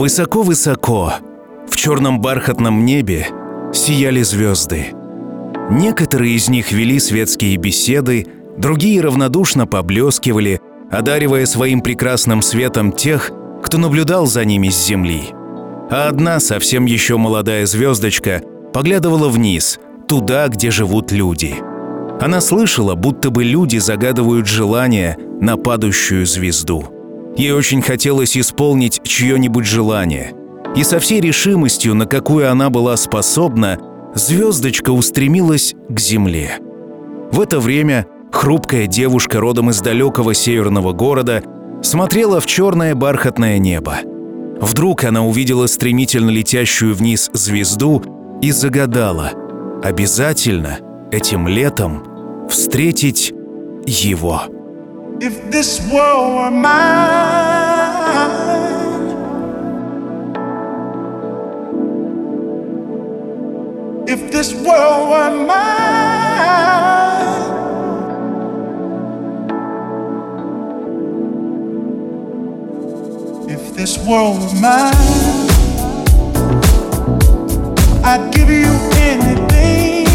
Высоко-высоко, в черном бархатном небе, сияли звезды. Некоторые из них вели светские беседы, другие равнодушно поблескивали, одаривая своим прекрасным светом тех, кто наблюдал за ними с земли. А одна, совсем еще молодая звездочка, поглядывала вниз, туда, где живут люди. Она слышала, будто бы люди загадывают желание на падающую звезду. Ей очень хотелось исполнить чье-нибудь желание. И со всей решимостью, на какую она была способна, звездочка устремилась к земле. В это время хрупкая девушка родом из далекого северного города смотрела в черное бархатное небо. Вдруг она увидела стремительно летящую вниз звезду и загадала обязательно этим летом встретить его. If this world were mine if this world were mine. If this world were mine, I'd give you anything.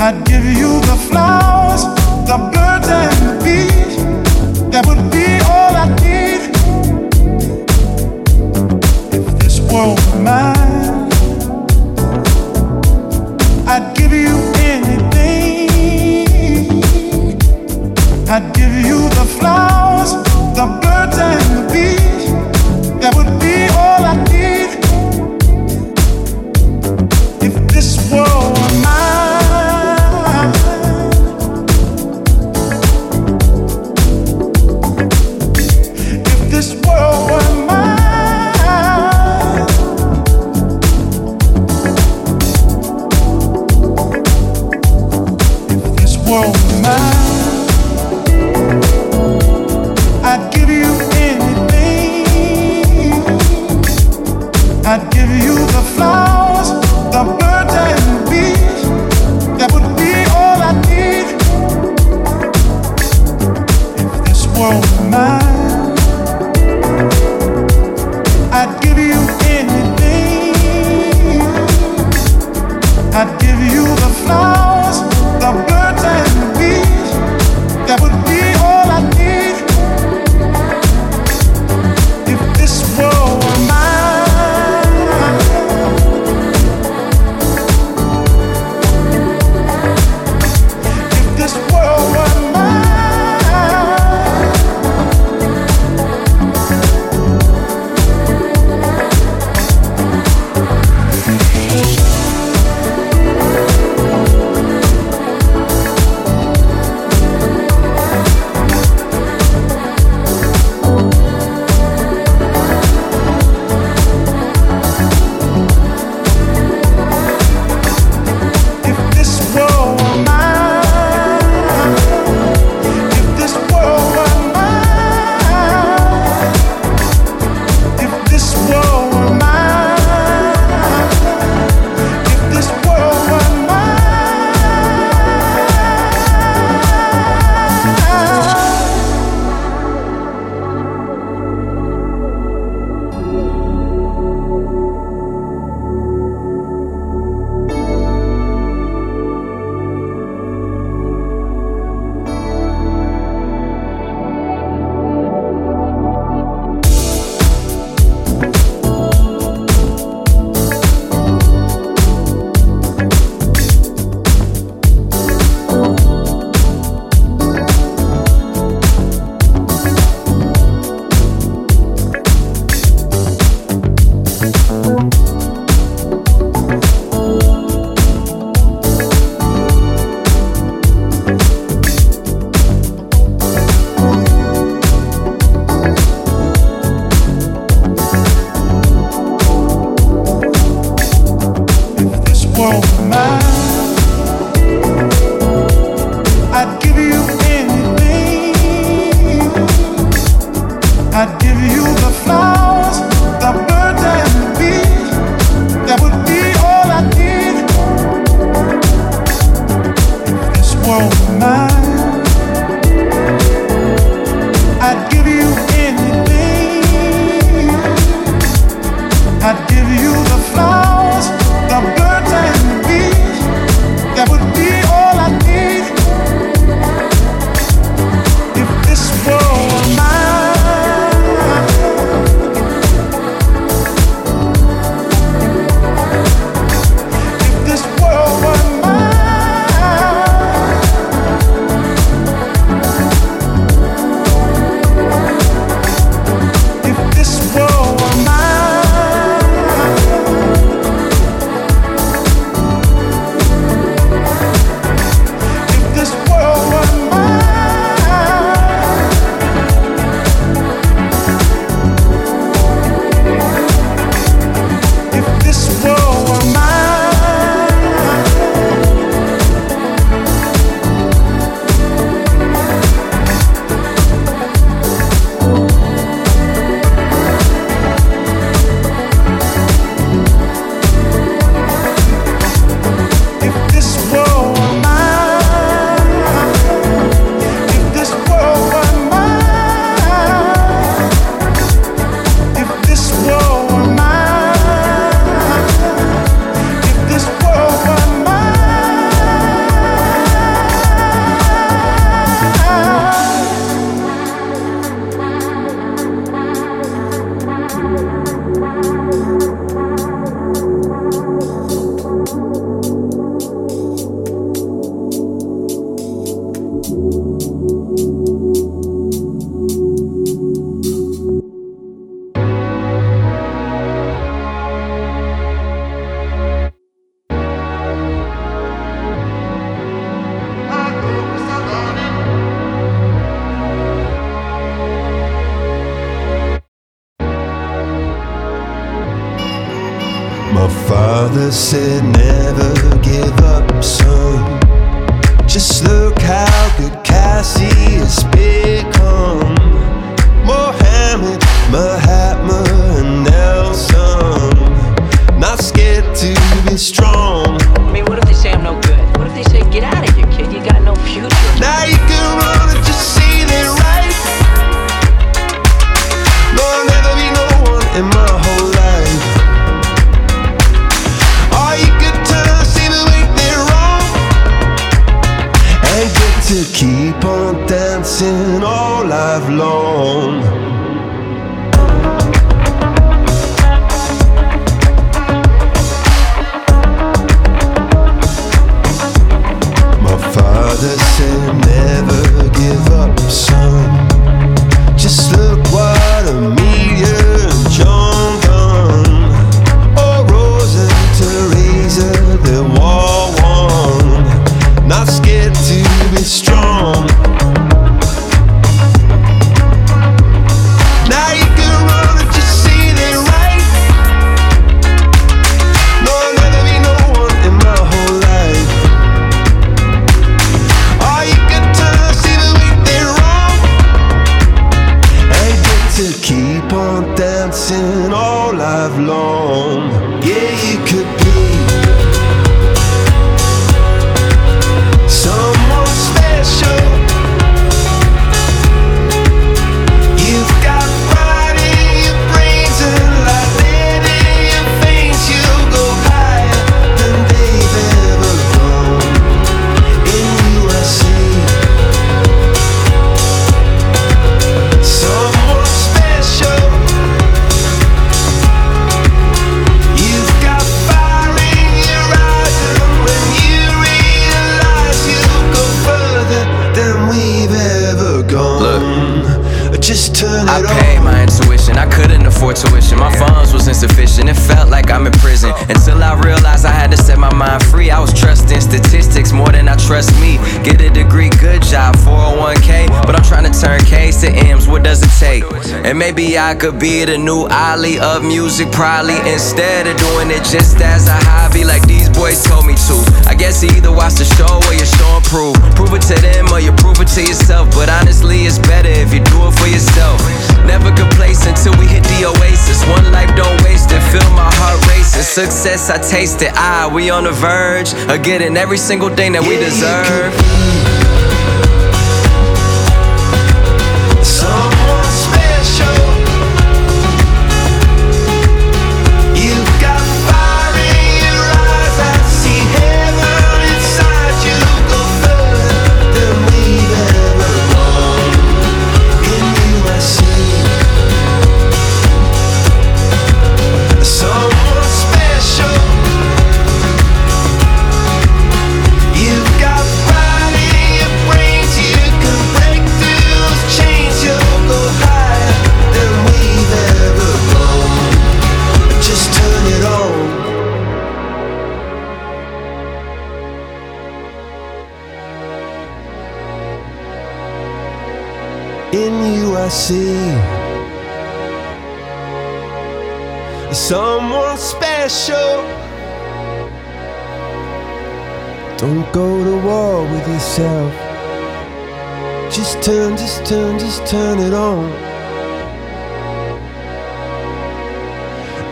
I'd give you the flowers, the birds, and the bees. That would be all I need. If this world were mine. I'd give you anything. I'd give you the flowers, the birds, and the bees. That would be all I need. If this world você. I could be the new Ali of music, probably instead of doing it just as a hobby, like these boys told me to. I guess you either watch the show or you show and prove. Prove it to them or you prove it to yourself. But honestly, it's better if you do it for yourself. Never complacent until we hit the oasis. One life, don't waste it. Feel my heart racing. Success, I taste it. Ah, we on the verge of getting every single thing that we deserve.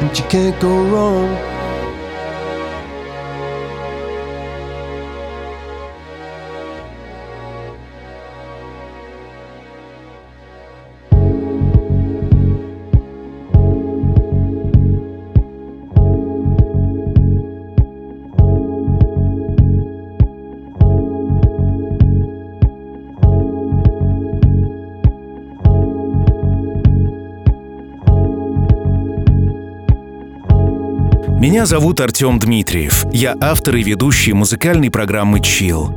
And you can't go wrong. Меня зовут Артем Дмитриев. Я автор и ведущий музыкальной программы «Чил».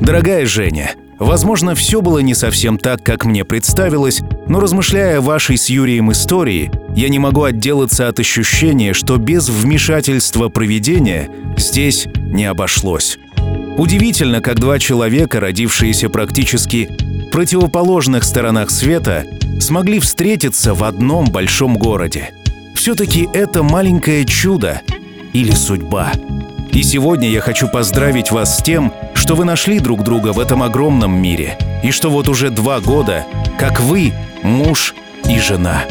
Дорогая Женя, возможно, все было не совсем так, как мне представилось, но размышляя о вашей с Юрием истории, я не могу отделаться от ощущения, что без вмешательства проведения здесь не обошлось. Удивительно, как два человека, родившиеся практически в противоположных сторонах света, смогли встретиться в одном большом городе. Все-таки это маленькое чудо, или судьба. И сегодня я хочу поздравить вас с тем, что вы нашли друг друга в этом огромном мире, и что вот уже два года, как вы, муж и жена.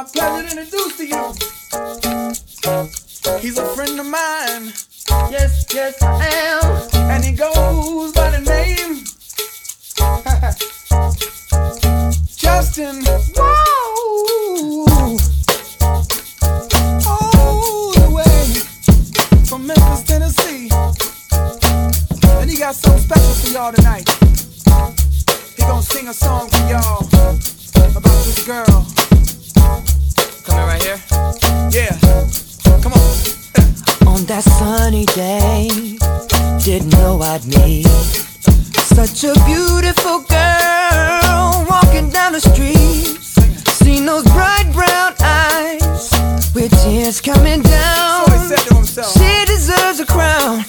My pleasure to introduce to you. He's a friend of mine. Yes, yes, I am. And he goes by the name Justin. Whoa. All the way from Memphis, Tennessee. And he got something special for y'all tonight. He gonna sing a song for y'all about this girl. Coming right here? Yeah. Come on. On that sunny day, didn't know I'd meet such a beautiful girl walking down the street. Seen those bright brown eyes with tears coming down. So he said to himself. She deserves a crown,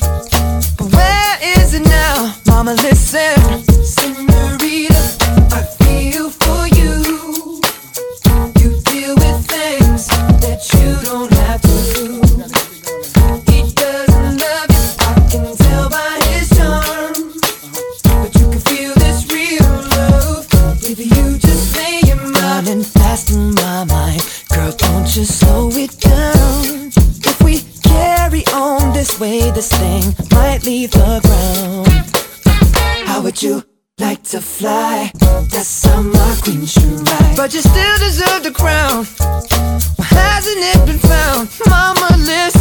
but where is it now? Mama, listen, Senorita, I feel for. You this thing might leave the ground. How would you like to fly? That's my queen should ride. But you still deserve the crown. Why hasn't it been found? Mama, listen.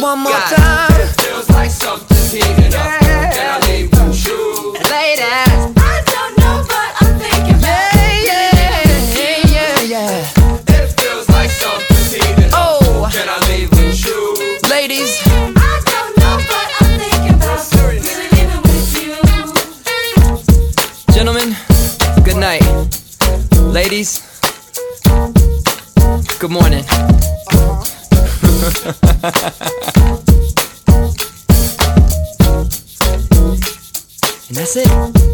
One more God. time. It feels like something's heating up. Can I leave with you? Ladies. I don't know what I'm thinking about. Yeah, yeah, yeah, yeah. It feels like something's heating up. Oh, Can I leave with you? ladies. I don't know what I'm thinking about. Really living with you. Gentlemen, good night. Ladies, good morning. and that's it.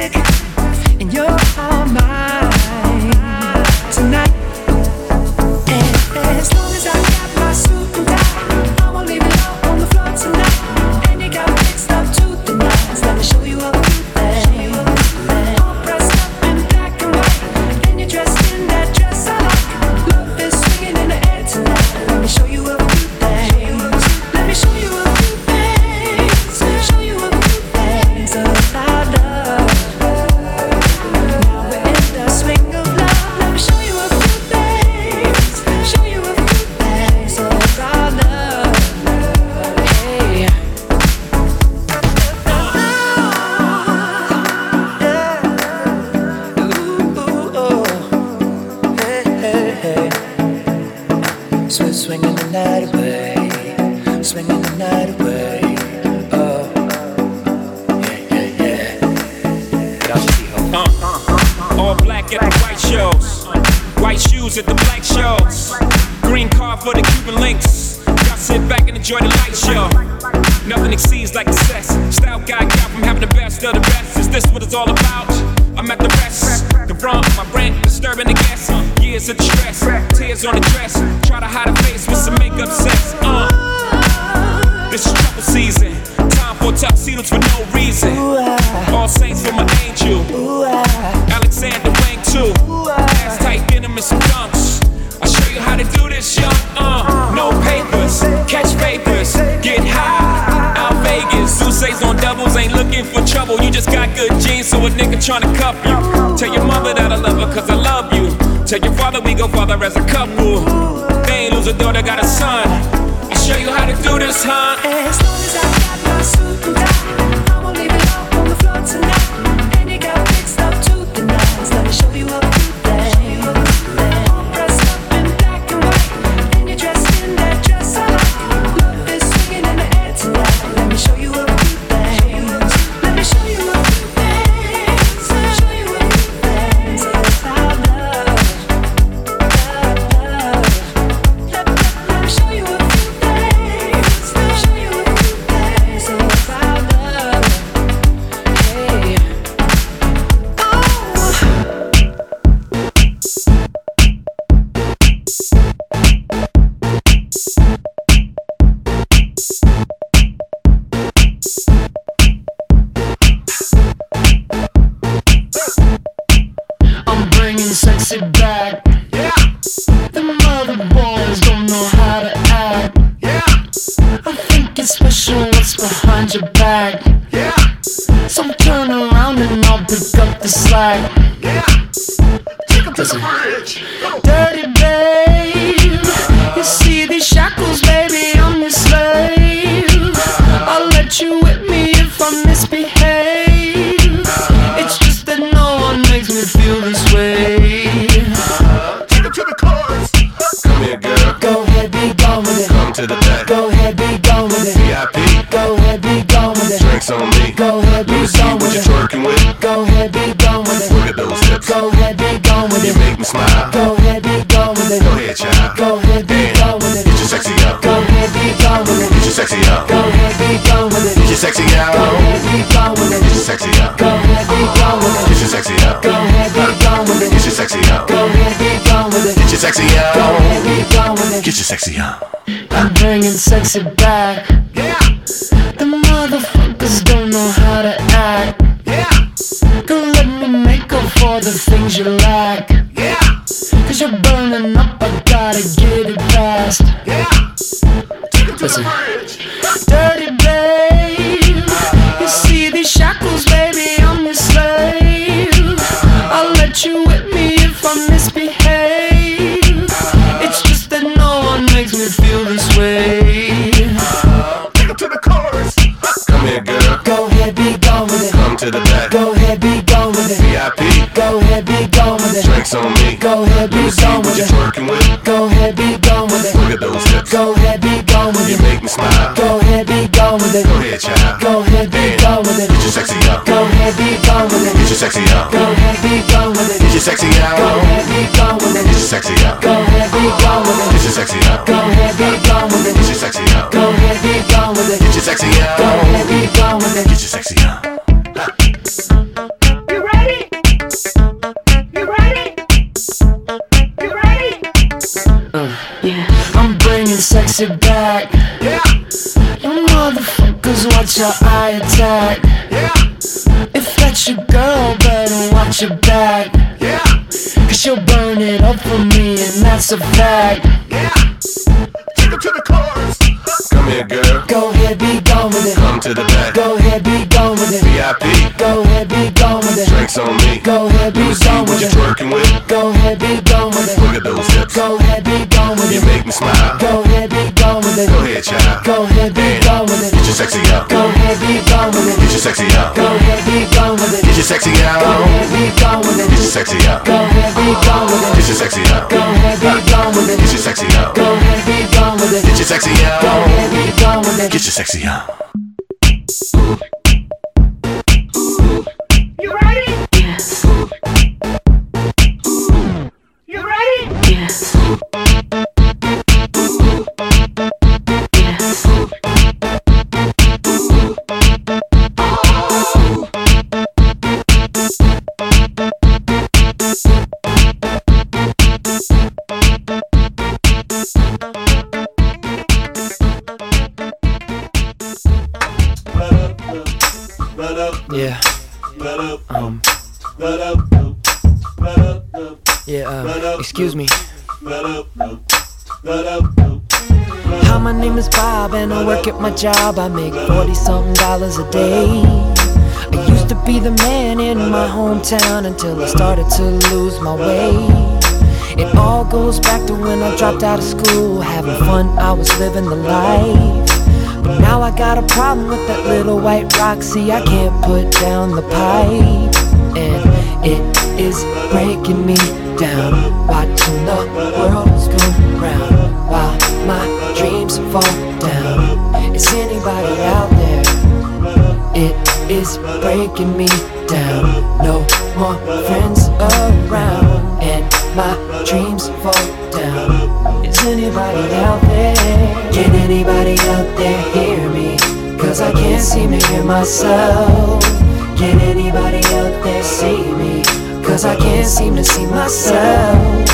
You're I'm bringing sexy back. Go ahead, be gone with it. VIP. Go ahead, be gone with it. Drinks on me. Go ahead, be gone with it. twerking with. Go ahead, be gone with it. Look at those hips. Go ahead, be gone with it. You make me smile. Go ahead, be gone with it. Go ahead, child. Go ahead, be gone with it. Get your sexy out. Go ahead, be gone with it. Get your sexy out. Go ahead, be gone with it. Get your sexy Go ahead, be gone with it. Get your sexy out. Go ahead, be gone with Get it. your sexy out. Go ahead, be gone with Get your sexy out. Go ahead, be gone with it. Get your sexy Go ahead, be gone with it. Sexy back. Yeah, You motherfuckers watch your eye attack. yeah, If that's your girl, better watch your back. yeah, Cause she'll burn it up for me, and that's a fact. yeah. Take it to the chorus. Here, girl. Go ahead, be gone with it. Come to the back. Go ahead, be gone with it. VIP. Go ahead, be gone with it. Drinks on me. Go ahead, Let be me see gone what with you're it. twerking with. Go ahead, be gone with it. Look at those hips. Go ahead, be gone with it. You make me smile. Go ahead, be gone with it. Go ahead, child. Go ahead, be gone with it. Get your sexy out. Go ahead, be gone with it. Get your sexy out. Go ahead, be gone with it. Get your sexy out. Go ahead, be gone with it. Get your sexy out. Go ahead, be gone with it. Get your sexy out. Go ahead, be gone with it. Get your sexy out. Go ahead, be gone with it. Get your sexy Go out. ahead, be gone with it. Get your sexy out. You ready? Yes. You ready? Yeah. My job. I make 40 something dollars a day. I used to be the man in my hometown until I started to lose my way. It all goes back to when I dropped out of school, having fun, I was living the life. But now I got a problem with that little white rock. See, I can't put down the pipe. And it is breaking me down. Watching the world spin round while my dreams fall down. Anybody out there? It is breaking me down. No more friends around, and my dreams fall down. Is anybody out there? Can anybody out there hear me? Cause I can't seem to hear myself. Can anybody out there see me? Cause I can't seem to see myself.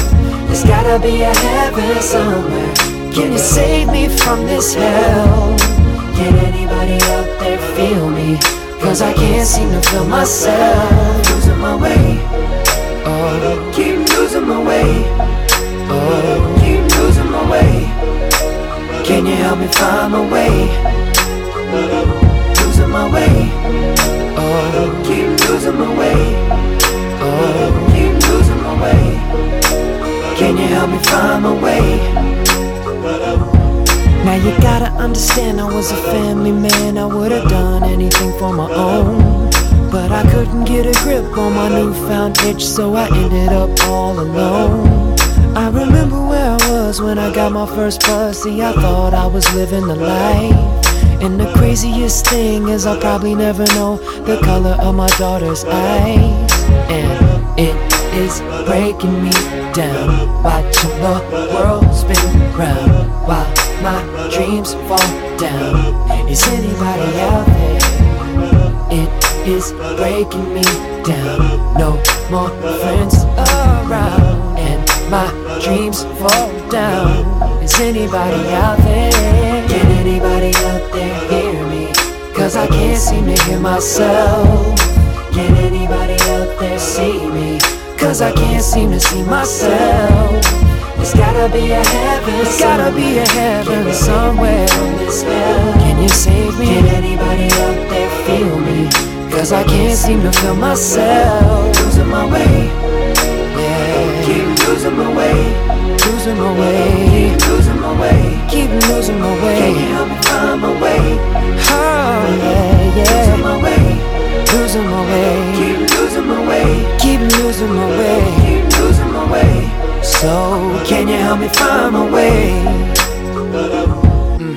There's gotta be a heaven somewhere. Can you save me from this hell? Can anybody out there feel me? Cause I can't seem to feel myself. Losing my way. Oh, keep losing my way. Oh, keep losing my way. Can you help me find my way? Losing my way. Oh, keep losing my way. Oh, keep losing my way. Can you help me find my way? Now you gotta understand I was a family man. I would've done anything for my own. But I couldn't get a grip on my newfound itch So I ended up all alone. I remember where I was when I got my first buzz See I thought I was living the life. And the craziest thing is I'll probably never know the color of my daughter's eyes. And it is breaking me down. Watching the world spin round While my dreams fall down. Is anybody out there? It is breaking me down. No more friends around, and my dreams fall down. Is anybody out there? Can anybody out there hear me? Cause I can't seem to hear myself. Can anybody out there see me? Cause I can't seem to see myself. There's gotta be a heaven, there's gotta be a heaven somewhere. Can you save me? Can anybody out there feel me? Cause I can't seem to feel myself. Losing my way, yeah. Keep losing my way, losing my way, keep losing my way, keep losing my way. Can you help me find my way? Oh, yeah, yeah. Losing my way, losing my way, keep losing my way, keep losing my way, keep losing my way. So, can you help me find my way? Mm.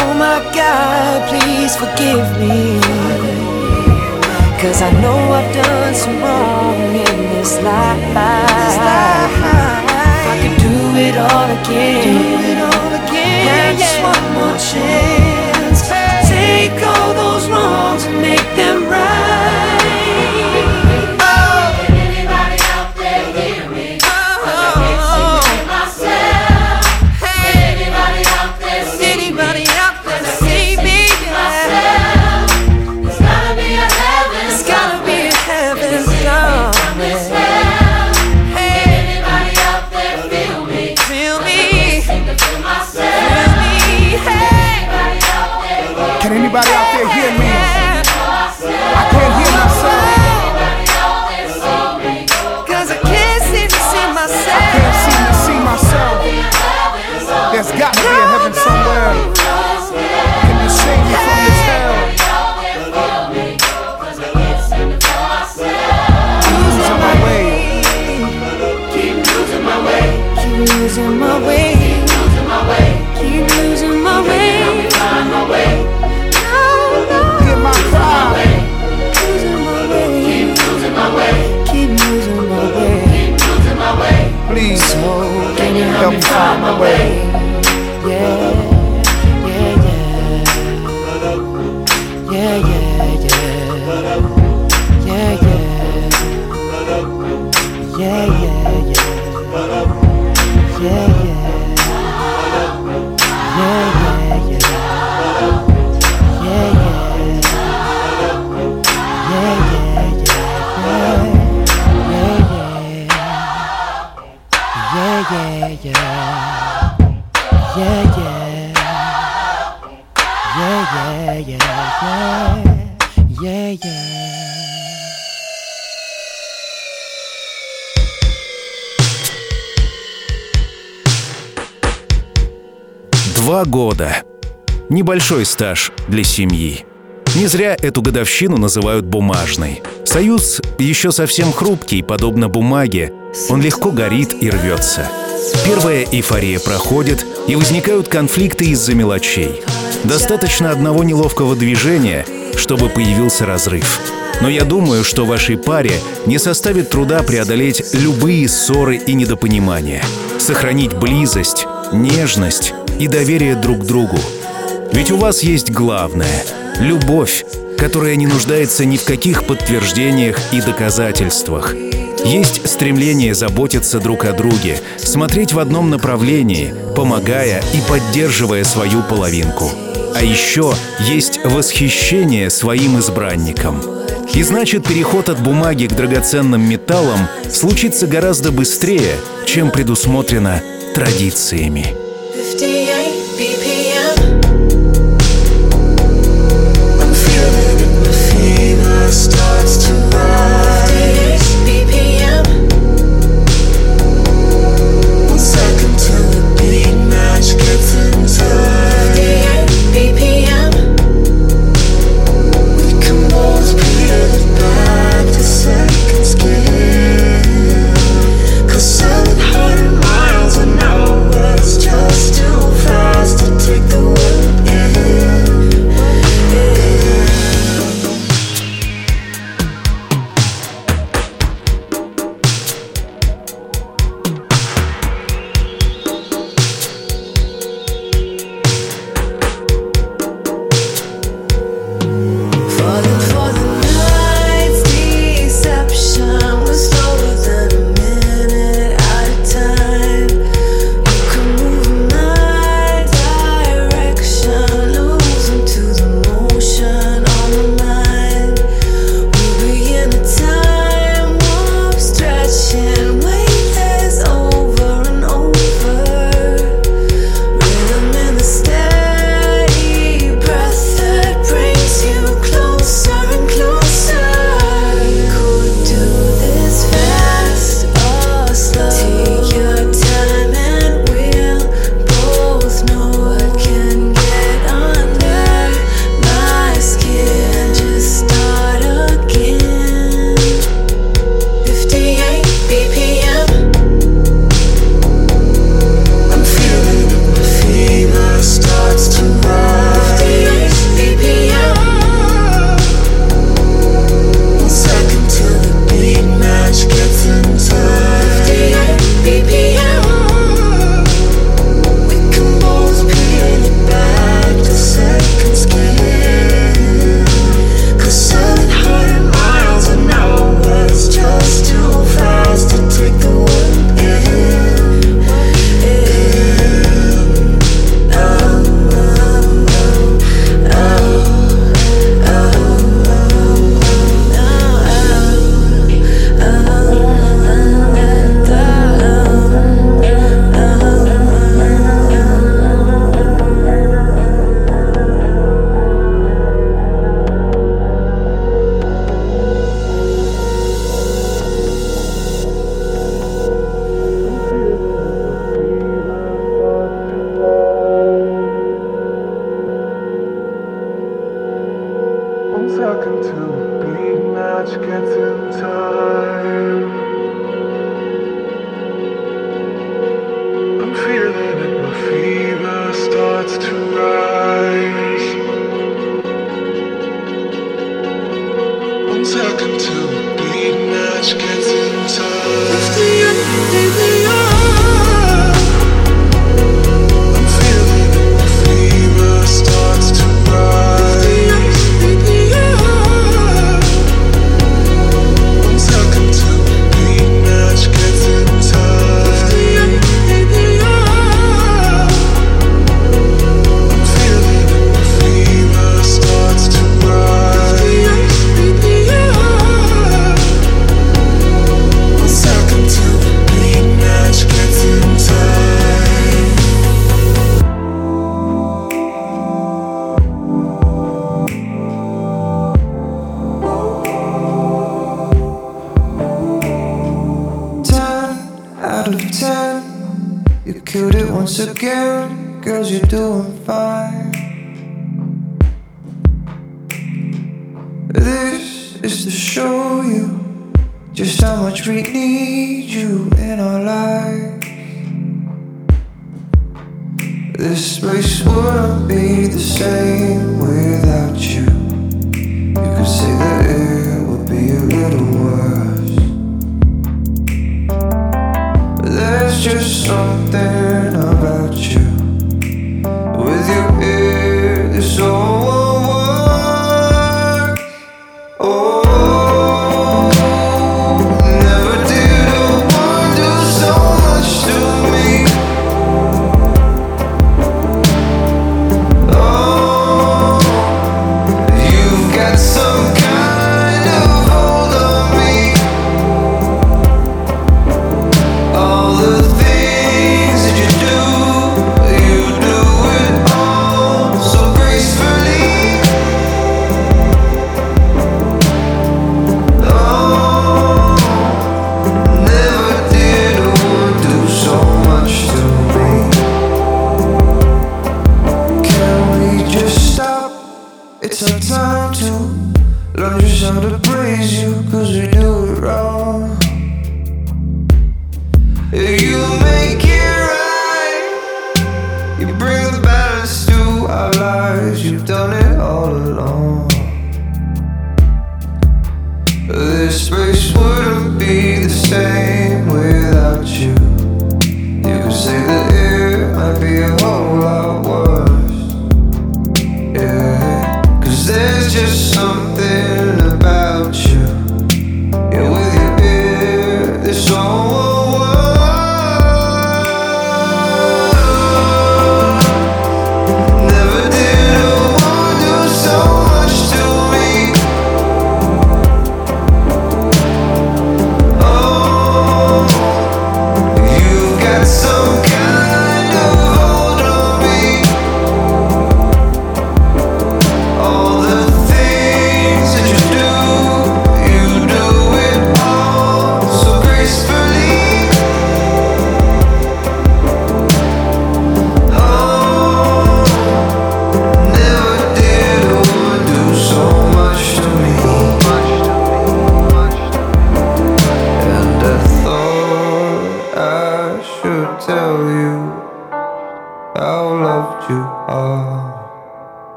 Oh my God, please forgive me. Cause I know I've done some wrong in this life. If I could do it all again, have just one more chance. Take all those wrongs and make them right. Way. Года. Небольшой стаж для семьи. Не зря эту годовщину называют бумажной. Союз еще совсем хрупкий, подобно бумаге. Он легко горит и рвется. Первая эйфория проходит, и возникают конфликты из-за мелочей. Достаточно одного неловкого движения, чтобы появился разрыв. Но я думаю, что вашей паре не составит труда преодолеть любые ссоры и недопонимания. Сохранить близость, нежность и доверие друг другу. Ведь у вас есть главное — любовь, которая не нуждается ни в каких подтверждениях и доказательствах. Есть стремление заботиться друг о друге, смотреть в одном направлении, помогая и поддерживая свою половинку. А еще есть восхищение своим избранником. И значит, переход от бумаги к драгоценным металлам случится гораздо быстрее, чем предусмотрено традициями.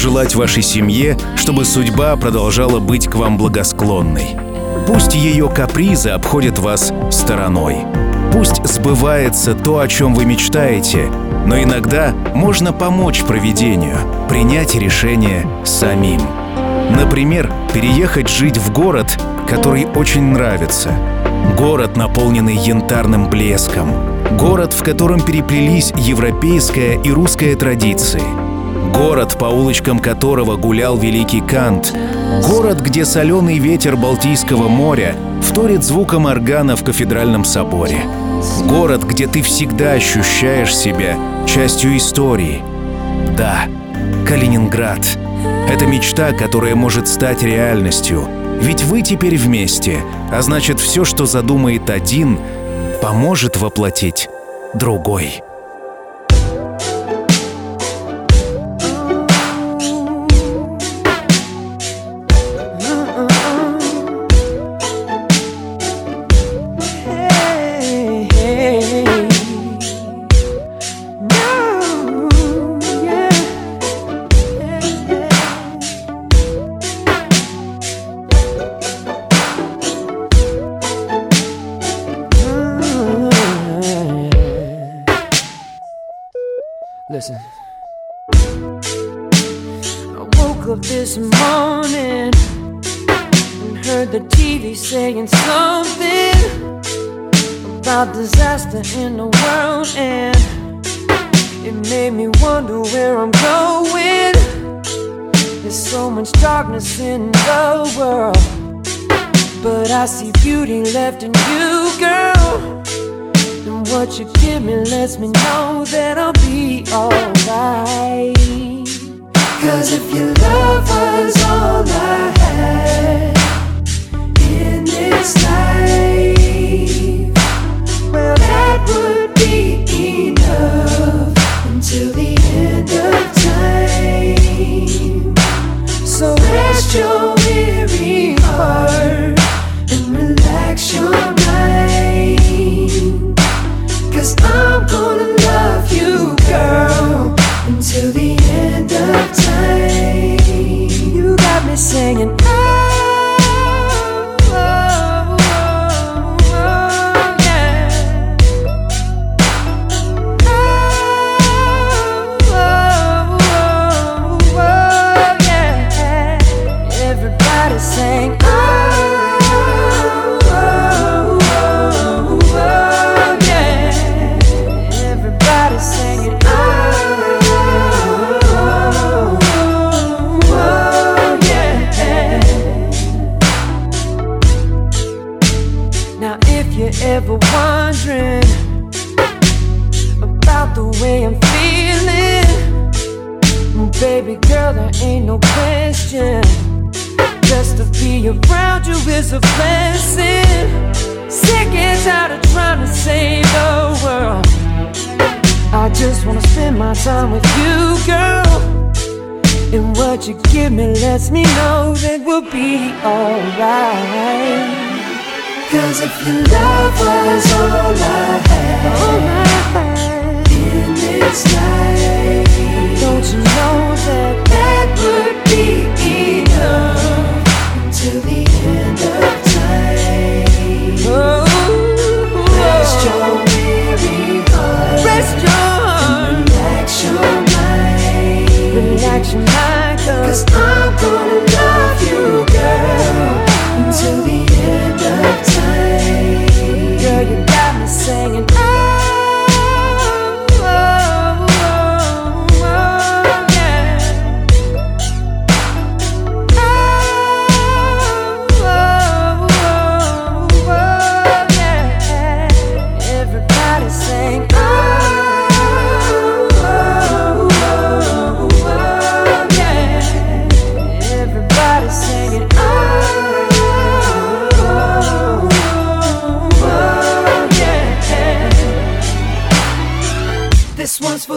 Пожелать вашей семье, чтобы судьба продолжала быть к вам благосклонной. Пусть ее капризы обходят вас стороной. Пусть сбывается то, о чем вы мечтаете, но иногда можно помочь проведению, принять решение самим. Например, переехать жить в город, который очень нравится. Город, наполненный янтарным блеском. Город, в котором переплелись европейская и русская традиции. Город, по улочкам которого гулял великий Кант. Город, где соленый ветер Балтийского моря вторит звуком органа в кафедральном соборе. Город, где ты всегда ощущаешь себя частью истории. Да, Калининград. Это мечта, которая может стать реальностью. Ведь вы теперь вместе, а значит все, что задумает один, поможет воплотить другой.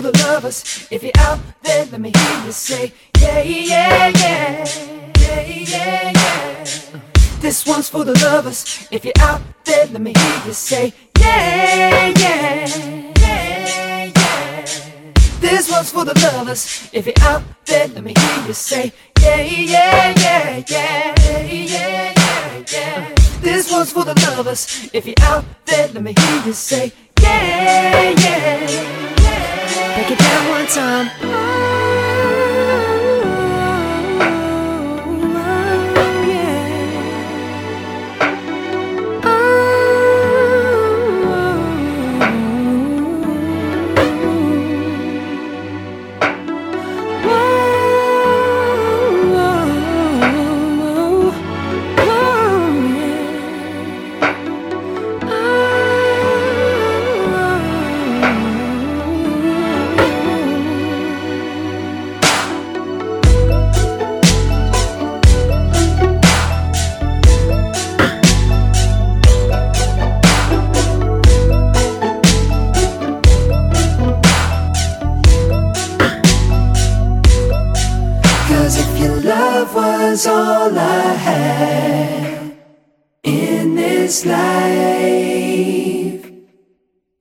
the lovers. If you're out there, let me hear you say, yeah, yeah, yeah, yeah, yeah, yeah. This one's for the lovers. If you're out there, let me hear you say, yeah, yeah, yeah, yeah. This one's for the lovers. If you're out there, let me hear you say, yeah, yeah, yeah, yeah, yeah, yeah, yeah. This one's for the lovers. If you're out there, let me hear you say. Yeah, yeah. Break it down one time. was all I had in this life.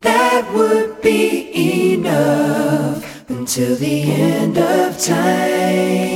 That would be enough until the end of time.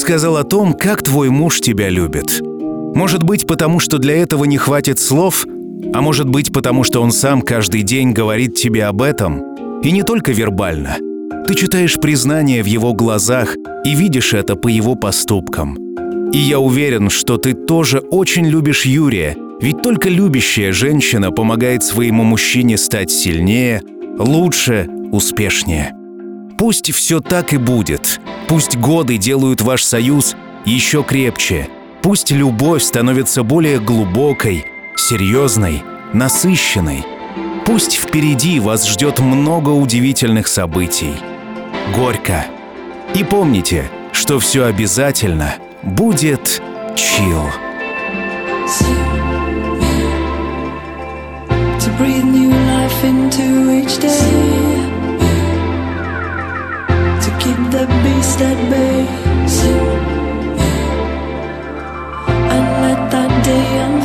Сказал о том, как твой муж тебя любит. Может быть, потому что для этого не хватит слов, а может быть, потому что он сам каждый день говорит тебе об этом, и не только вербально. Ты читаешь признание в его глазах и видишь это по его поступкам. И я уверен, что ты тоже очень любишь Юрия, ведь только любящая женщина помогает своему мужчине стать сильнее, лучше, успешнее. Пусть все так и будет. Пусть годы делают ваш союз еще крепче. Пусть любовь становится более глубокой, серьезной, насыщенной. Пусть впереди вас ждет много удивительных событий. Горько. И помните, что все обязательно будет чил. To breathe new life into each day. At. And let that day unfold.